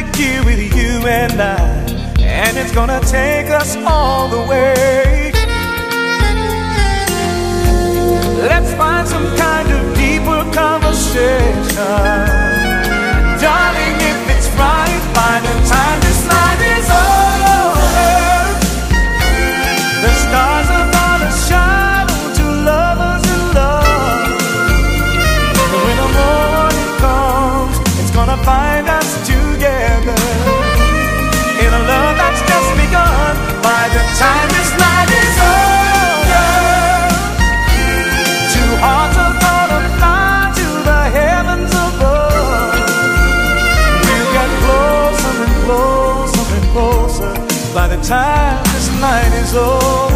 magic here with you and I, and it's gonna take us all the way. Let's find some kind of deeper conversation, darling. If it's right, find a time. time this night is over.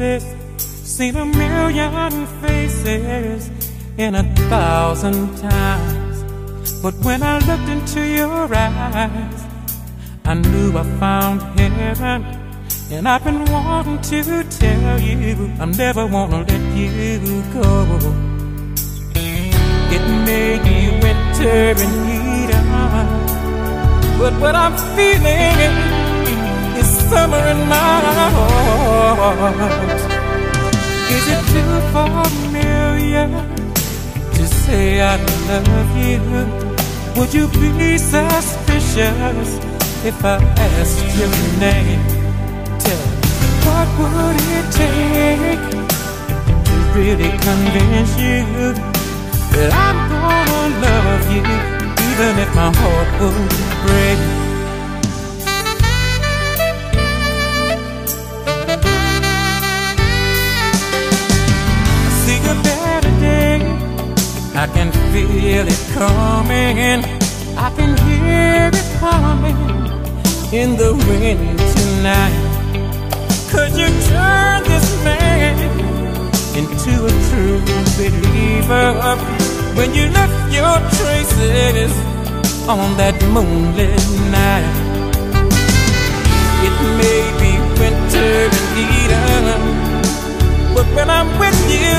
Places, seen a million faces in a thousand times. But when I looked into your eyes, I knew I found heaven. And I've been wanting to tell you, I'm never gonna let you go. It may be winter in Eden, but what I'm feeling summer in my heart. Is it too familiar to say I love you? Would you be suspicious if I asked your name? Tell me, what would it take to really convince you that I'm gonna love you, even if my heart would break? I can feel it coming. I can hear it coming in the wind tonight. Could you turn this man into a true believer when you left your traces on that moonlit night? It may be winter in Eden, but when I'm with you,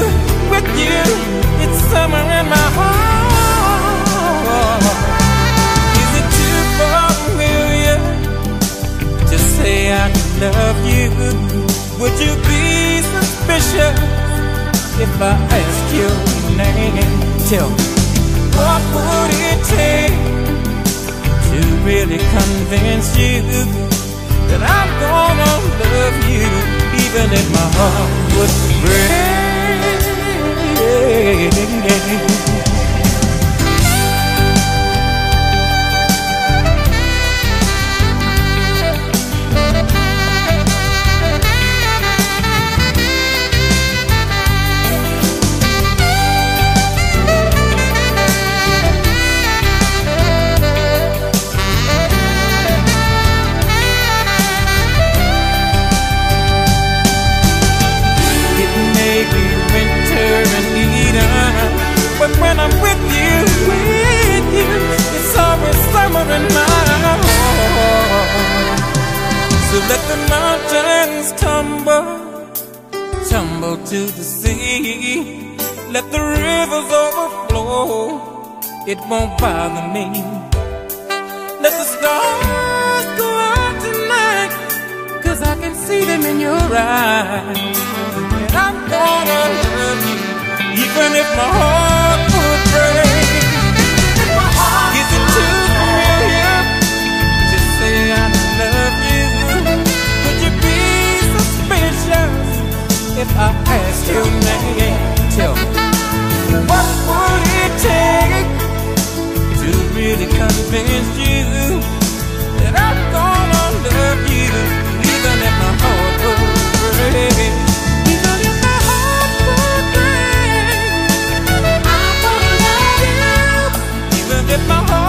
with you, it's summer in my heart. Is it too familiar to say I love you? Would you be suspicious if I your name? Tell me, what would it take to really convince you that I'm gonna love you, even if my heart would break? It when I'm with you, with you, it's always summer in my heart. So let the mountains tumble, tumble to the sea. Let the rivers overflow, it won't bother me. Let the stars go out tonight, cause I can see them in your eyes. And I'm gonna love you, even if my heart if I asked name? Tell me, what would it take to really convince you that I'm gonna love you, dip my heart.